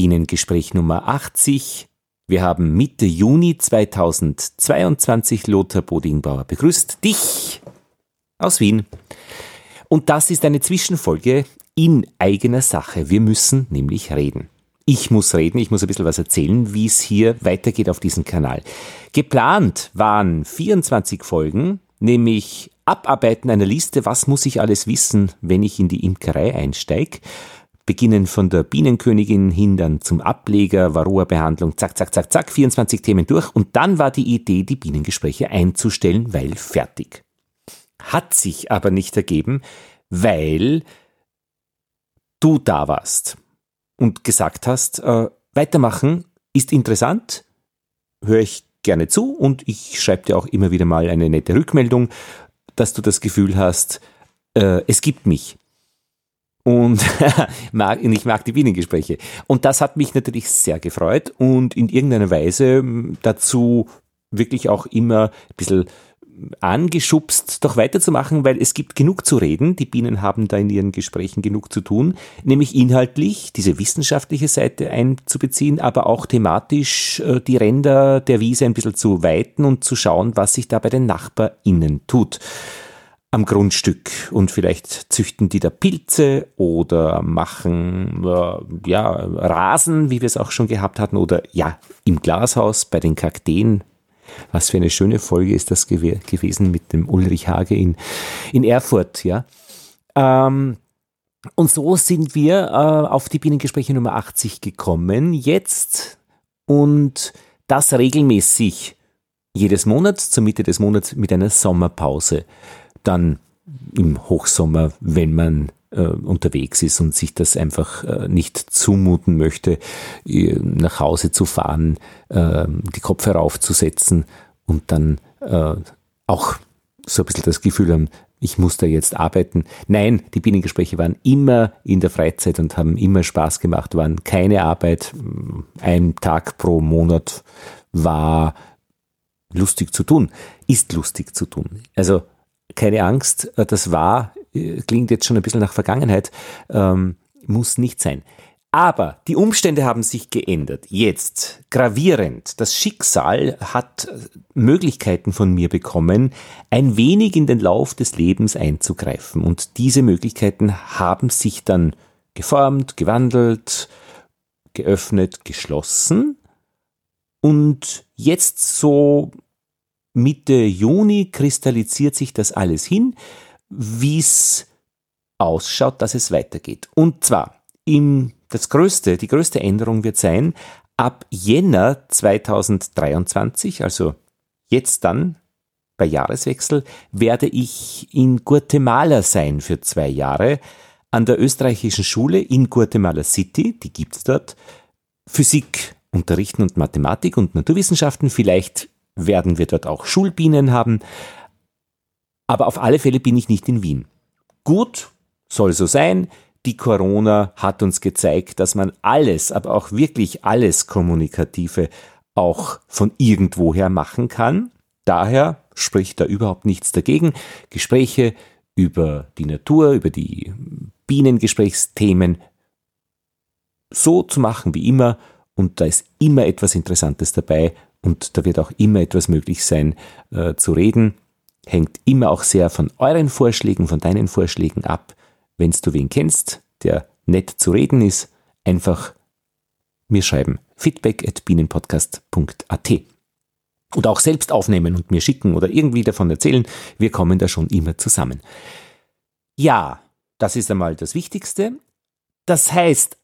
Bienengespräch Nummer 80. Wir haben Mitte Juni 2022 Lothar Bodingbauer begrüßt dich aus Wien. Und das ist eine Zwischenfolge in eigener Sache. Wir müssen nämlich reden. Ich muss reden, ich muss ein bisschen was erzählen, wie es hier weitergeht auf diesem Kanal. Geplant waren 24 Folgen, nämlich Abarbeiten einer Liste, was muss ich alles wissen, wenn ich in die Imkerei einsteige beginnen von der Bienenkönigin hin dann zum Ableger, Varroa-Behandlung, zack, zack, zack, zack, 24 Themen durch und dann war die Idee, die Bienengespräche einzustellen, weil fertig. Hat sich aber nicht ergeben, weil du da warst und gesagt hast, äh, weitermachen ist interessant, höre ich gerne zu und ich schreibe dir auch immer wieder mal eine nette Rückmeldung, dass du das Gefühl hast, äh, es gibt mich und ich mag die Bienengespräche. Und das hat mich natürlich sehr gefreut und in irgendeiner Weise dazu wirklich auch immer ein bisschen angeschubst, doch weiterzumachen, weil es gibt genug zu reden. Die Bienen haben da in ihren Gesprächen genug zu tun, nämlich inhaltlich diese wissenschaftliche Seite einzubeziehen, aber auch thematisch äh, die Ränder der Wiese ein bisschen zu weiten und zu schauen, was sich da bei den NachbarInnen tut am Grundstück und vielleicht züchten die da Pilze oder machen äh, ja Rasen, wie wir es auch schon gehabt hatten oder ja im Glashaus bei den Kakteen. Was für eine schöne Folge ist das gew gewesen mit dem Ulrich Hage in, in Erfurt, ja. Ähm, und so sind wir äh, auf die Bienengespräche Nummer 80 gekommen jetzt und das regelmäßig jedes Monat zur Mitte des Monats mit einer Sommerpause dann im Hochsommer, wenn man äh, unterwegs ist und sich das einfach äh, nicht zumuten möchte, äh, nach Hause zu fahren, äh, die Kopfhörer aufzusetzen und dann äh, auch so ein bisschen das Gefühl haben, ich muss da jetzt arbeiten. Nein, die Bienengespräche waren immer in der Freizeit und haben immer Spaß gemacht, waren keine Arbeit. Ein Tag pro Monat war lustig zu tun, ist lustig zu tun. Also keine Angst, äh, das war, äh, klingt jetzt schon ein bisschen nach Vergangenheit, ähm, muss nicht sein. Aber die Umstände haben sich geändert. Jetzt gravierend. Das Schicksal hat äh, Möglichkeiten von mir bekommen, ein wenig in den Lauf des Lebens einzugreifen. Und diese Möglichkeiten haben sich dann geformt, gewandelt, geöffnet, geschlossen. Und jetzt so Mitte Juni kristallisiert sich das alles hin, wie es ausschaut, dass es weitergeht. Und zwar, im, das größte, die größte Änderung wird sein, ab Jänner 2023, also jetzt dann bei Jahreswechsel, werde ich in Guatemala sein für zwei Jahre an der österreichischen Schule in Guatemala City, die gibt's dort, Physik unterrichten und Mathematik und Naturwissenschaften. Vielleicht werden wir dort auch Schulbienen haben. Aber auf alle Fälle bin ich nicht in Wien. Gut, soll so sein. Die Corona hat uns gezeigt, dass man alles, aber auch wirklich alles Kommunikative auch von irgendwoher machen kann. Daher spricht da überhaupt nichts dagegen. Gespräche über die Natur, über die Bienengesprächsthemen so zu machen wie immer und da ist immer etwas Interessantes dabei und da wird auch immer etwas möglich sein äh, zu reden. Hängt immer auch sehr von euren Vorschlägen, von deinen Vorschlägen ab. Wenn du wen kennst, der nett zu reden ist, einfach mir schreiben. Feedback at bienenpodcast.at. Und auch selbst aufnehmen und mir schicken oder irgendwie davon erzählen. Wir kommen da schon immer zusammen. Ja, das ist einmal das Wichtigste. Das heißt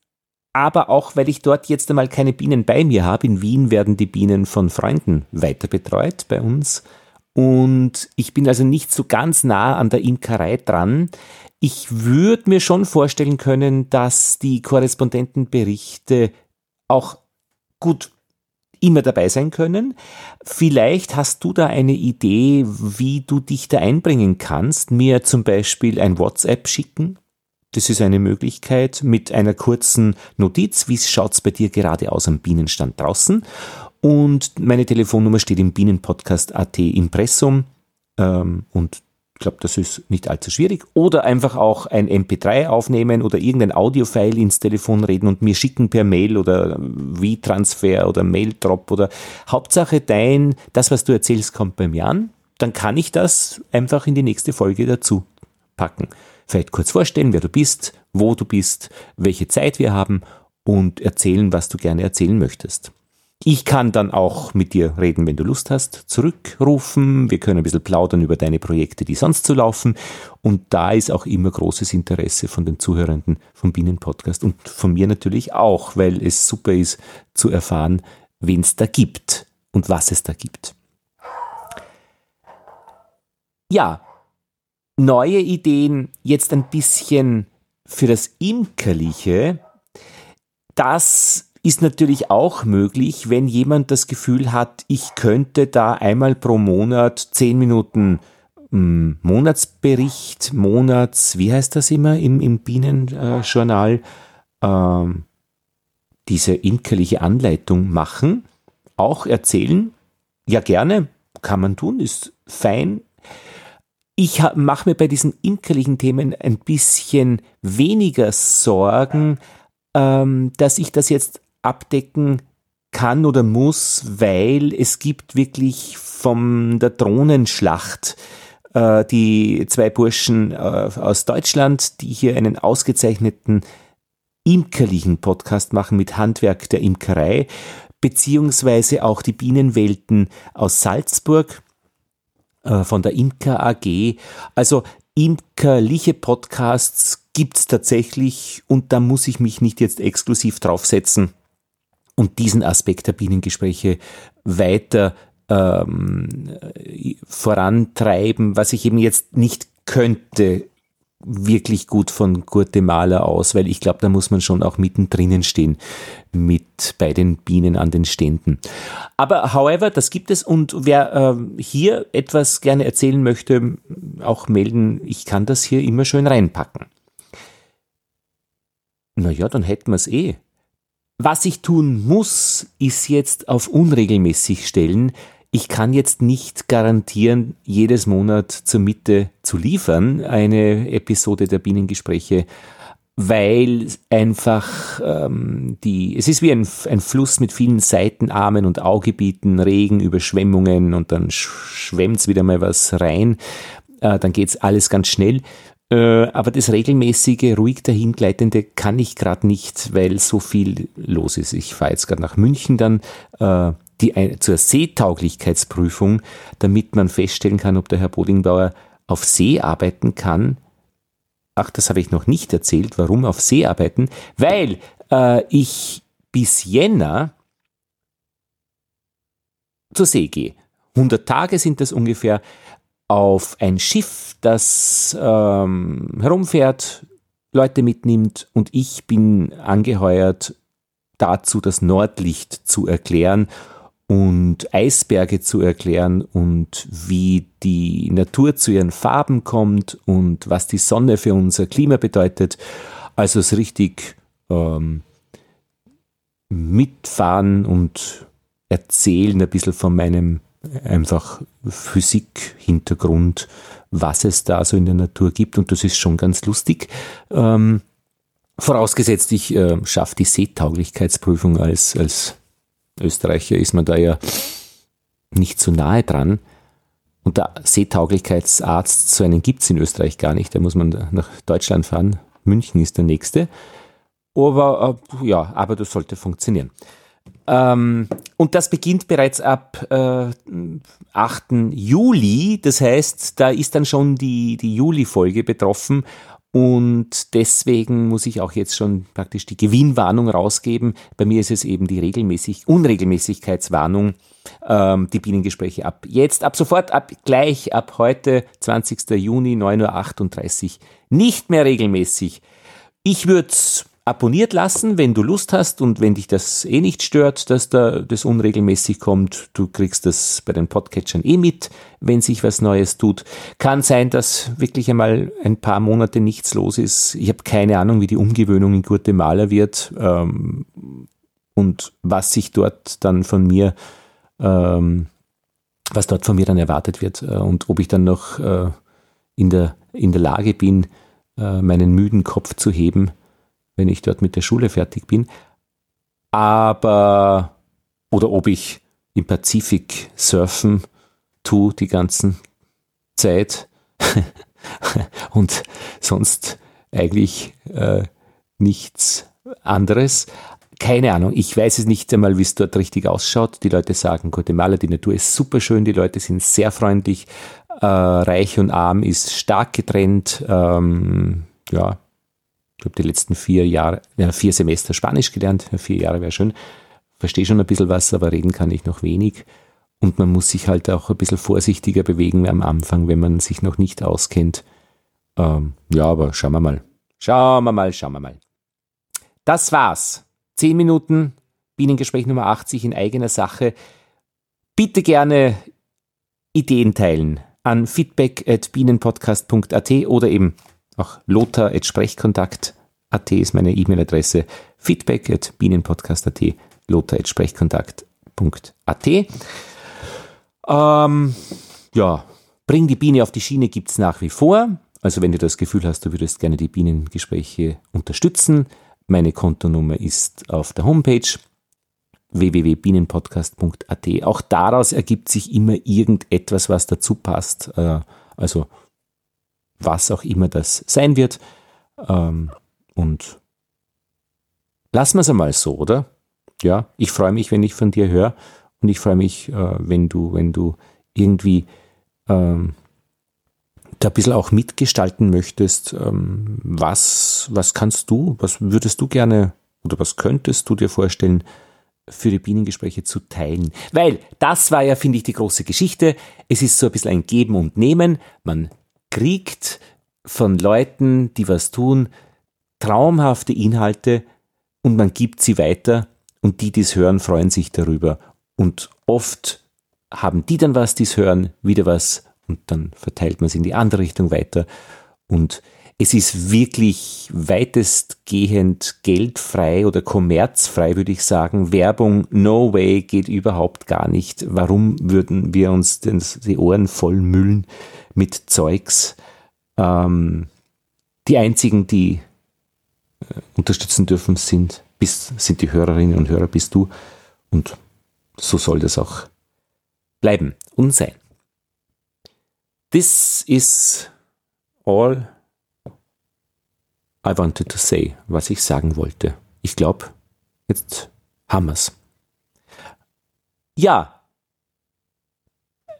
aber auch, weil ich dort jetzt einmal keine Bienen bei mir habe. In Wien werden die Bienen von Freunden weiter betreut bei uns. Und ich bin also nicht so ganz nah an der Imkerei dran. Ich würde mir schon vorstellen können, dass die Korrespondentenberichte auch gut immer dabei sein können. Vielleicht hast du da eine Idee, wie du dich da einbringen kannst, mir zum Beispiel ein WhatsApp schicken das ist eine Möglichkeit mit einer kurzen Notiz. Wie es bei dir gerade aus am Bienenstand draußen? Und meine Telefonnummer steht im Bienenpodcast.at Impressum. Ähm, und Ich glaube, das ist nicht allzu schwierig. Oder einfach auch ein MP3 aufnehmen oder irgendein Audiofile ins Telefon reden und mir schicken per Mail oder V-Transfer oder Mail-Drop oder Hauptsache dein, das, was du erzählst, kommt bei mir an. Dann kann ich das einfach in die nächste Folge dazu packen. Vielleicht kurz vorstellen, wer du bist, wo du bist, welche Zeit wir haben und erzählen, was du gerne erzählen möchtest. Ich kann dann auch mit dir reden, wenn du Lust hast, zurückrufen. Wir können ein bisschen plaudern über deine Projekte, die sonst so laufen. Und da ist auch immer großes Interesse von den Zuhörenden vom Bienenpodcast und von mir natürlich auch, weil es super ist zu erfahren, wen es da gibt und was es da gibt. Ja, neue Ideen jetzt ein bisschen für das Imkerliche. Das ist natürlich auch möglich, wenn jemand das Gefühl hat, ich könnte da einmal pro Monat zehn Minuten hm, Monatsbericht, Monats, wie heißt das immer im, im Bienenjournal, äh, diese imkerliche Anleitung machen, auch erzählen. Ja, gerne, kann man tun, ist fein. Ich mache mir bei diesen imkerlichen Themen ein bisschen weniger Sorgen, ähm, dass ich das jetzt abdecken kann oder muss, weil es gibt wirklich von der Drohnenschlacht äh, die zwei Burschen äh, aus Deutschland, die hier einen ausgezeichneten imkerlichen Podcast machen mit Handwerk der Imkerei, beziehungsweise auch die Bienenwelten aus Salzburg äh, von der Imker AG. Also imkerliche Podcasts gibt es tatsächlich und da muss ich mich nicht jetzt exklusiv draufsetzen und diesen Aspekt der Bienengespräche weiter ähm, vorantreiben, was ich eben jetzt nicht könnte, wirklich gut von Guatemala aus, weil ich glaube, da muss man schon auch mittendrin stehen mit bei den Bienen an den Ständen. Aber however, das gibt es und wer äh, hier etwas gerne erzählen möchte, auch melden, ich kann das hier immer schön reinpacken. Naja, dann hätten wir es eh. Was ich tun muss, ist jetzt auf unregelmäßig stellen. Ich kann jetzt nicht garantieren, jedes Monat zur Mitte zu liefern, eine Episode der Bienengespräche, weil einfach ähm, die, es ist wie ein, ein Fluss mit vielen Seitenarmen und Augebieten, Regen, Überschwemmungen und dann schwemmt's wieder mal was rein. Äh, dann geht's alles ganz schnell. Äh, aber das regelmäßige, ruhig dahingleitende kann ich gerade nicht, weil so viel los ist. Ich fahre jetzt gerade nach München dann äh, die, zur Seetauglichkeitsprüfung, damit man feststellen kann, ob der Herr Bodingbauer auf See arbeiten kann. Ach, das habe ich noch nicht erzählt. Warum auf See arbeiten? Weil äh, ich bis Jänner zur See gehe. 100 Tage sind das ungefähr auf ein Schiff, das ähm, herumfährt, Leute mitnimmt und ich bin angeheuert dazu, das Nordlicht zu erklären und Eisberge zu erklären und wie die Natur zu ihren Farben kommt und was die Sonne für unser Klima bedeutet. Also es richtig ähm, mitfahren und erzählen ein bisschen von meinem einfach Physik-Hintergrund, was es da so in der Natur gibt und das ist schon ganz lustig. Ähm, vorausgesetzt, ich äh, schaffe die Seetauglichkeitsprüfung als, als Österreicher, ist man da ja nicht so nahe dran. Und der Seetauglichkeitsarzt, so einen gibt es in Österreich gar nicht, da muss man nach Deutschland fahren. München ist der nächste. Aber äh, ja, aber das sollte funktionieren. Ähm, und das beginnt bereits ab äh, 8. Juli. Das heißt, da ist dann schon die, die Juli-Folge betroffen. Und deswegen muss ich auch jetzt schon praktisch die Gewinnwarnung rausgeben. Bei mir ist es eben die regelmäßig Unregelmäßigkeitswarnung, ähm, die Bienengespräche ab jetzt, ab sofort, ab gleich, ab heute, 20. Juni, 9.38 Uhr, nicht mehr regelmäßig. Ich würde abonniert lassen, wenn du Lust hast und wenn dich das eh nicht stört, dass da das unregelmäßig kommt. Du kriegst das bei den Podcatchern eh mit, wenn sich was Neues tut. Kann sein, dass wirklich einmal ein paar Monate nichts los ist. Ich habe keine Ahnung, wie die Umgewöhnung in Guatemala wird ähm, und was sich dort dann von mir ähm, was dort von mir dann erwartet wird äh, und ob ich dann noch äh, in der, in der Lage bin, äh, meinen müden Kopf zu heben, wenn ich dort mit der Schule fertig bin. Aber, oder ob ich im Pazifik surfen tue die ganzen Zeit und sonst eigentlich äh, nichts anderes. Keine Ahnung, ich weiß es nicht einmal, wie es dort richtig ausschaut. Die Leute sagen, Guatemala, die Natur ist super schön, die Leute sind sehr freundlich, äh, reich und arm ist stark getrennt. Ähm, ja, ich habe die letzten vier Jahre, ja, vier Semester Spanisch gelernt, vier Jahre wäre schön. Verstehe schon ein bisschen was, aber reden kann ich noch wenig. Und man muss sich halt auch ein bisschen vorsichtiger bewegen am Anfang, wenn man sich noch nicht auskennt. Ähm, ja, aber schauen wir mal. Schauen wir mal, schauen wir mal. Das war's. Zehn Minuten Bienengespräch Nummer 80 in eigener Sache. Bitte gerne Ideen teilen an feedback at bienenpodcast.at oder eben auch lothar at sprechkontakt.at ist meine E-Mail-Adresse. feedback at bienenpodcast.at, lothar at sprechkontakt.at. Ähm, ja, bring die Biene auf die Schiene gibt es nach wie vor. Also wenn du das Gefühl hast, du würdest gerne die Bienengespräche unterstützen, meine Kontonummer ist auf der Homepage www.bienenpodcast.at. Auch daraus ergibt sich immer irgendetwas, was dazu passt. Äh, also was auch immer das sein wird. Ähm, und lassen wir es einmal so, oder? Ja, ich freue mich, wenn ich von dir höre und ich freue mich, äh, wenn du, wenn du irgendwie ähm, da ein bisschen auch mitgestalten möchtest, ähm, was, was kannst du, was würdest du gerne oder was könntest du dir vorstellen, für die Bienengespräche zu teilen. Weil das war ja, finde ich, die große Geschichte. Es ist so ein bisschen ein Geben und Nehmen. Man kriegt von Leuten, die was tun, traumhafte Inhalte und man gibt sie weiter und die, die es hören, freuen sich darüber. Und oft haben die dann was, die es hören, wieder was und dann verteilt man es in die andere Richtung weiter. Und es ist wirklich weitestgehend geldfrei oder kommerzfrei, würde ich sagen. Werbung, no way, geht überhaupt gar nicht. Warum würden wir uns denn die Ohren vollmüllen mit Zeugs? Ähm, die einzigen, die äh, unterstützen dürfen, sind, bis, sind die Hörerinnen und Hörer, bist du. Und so soll das auch bleiben und sein. This is all I wanted to say, was ich sagen wollte. Ich glaube, jetzt haben wir's. Ja,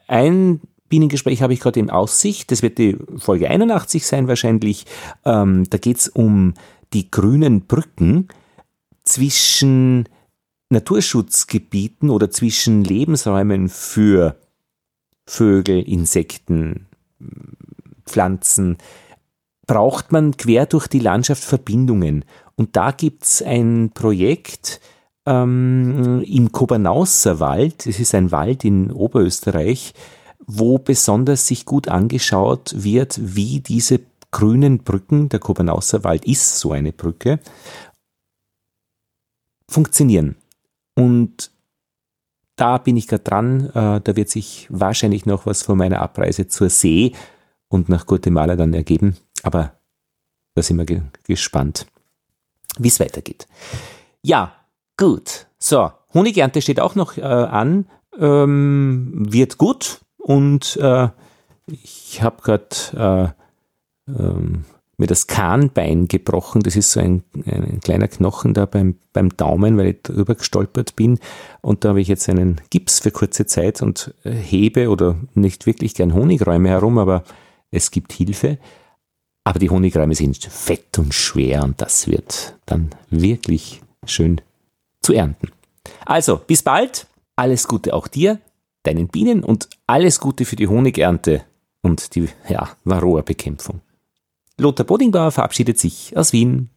ein Bienengespräch habe ich gerade in Aussicht. Das wird die Folge 81 sein wahrscheinlich. Ähm, da geht es um die grünen Brücken zwischen Naturschutzgebieten oder zwischen Lebensräumen für Vögel, Insekten, Pflanzen, braucht man quer durch die Landschaft Verbindungen. Und da gibt es ein Projekt ähm, im Kobernauser Wald, es ist ein Wald in Oberösterreich, wo besonders sich gut angeschaut wird, wie diese grünen Brücken, der Kobernauser Wald ist so eine Brücke, funktionieren. Und da bin ich gerade dran. Äh, da wird sich wahrscheinlich noch was von meiner Abreise zur See und nach Guatemala dann ergeben. Aber da sind wir ge gespannt, wie es weitergeht. Ja, gut. So, Honigernte steht auch noch äh, an. Ähm, wird gut. Und äh, ich habe gerade äh, ähm, mir das Kahnbein gebrochen. Das ist so ein, ein kleiner Knochen da beim, beim Daumen, weil ich drüber gestolpert bin. Und da habe ich jetzt einen Gips für kurze Zeit und äh, hebe oder nicht wirklich gern Honigräume herum, aber es gibt Hilfe. Aber die Honigräume sind fett und schwer und das wird dann wirklich schön zu ernten. Also, bis bald. Alles Gute auch dir, deinen Bienen und alles Gute für die Honigernte und die ja, Varroa-Bekämpfung. Lothar Bodingbauer verabschiedet sich aus Wien.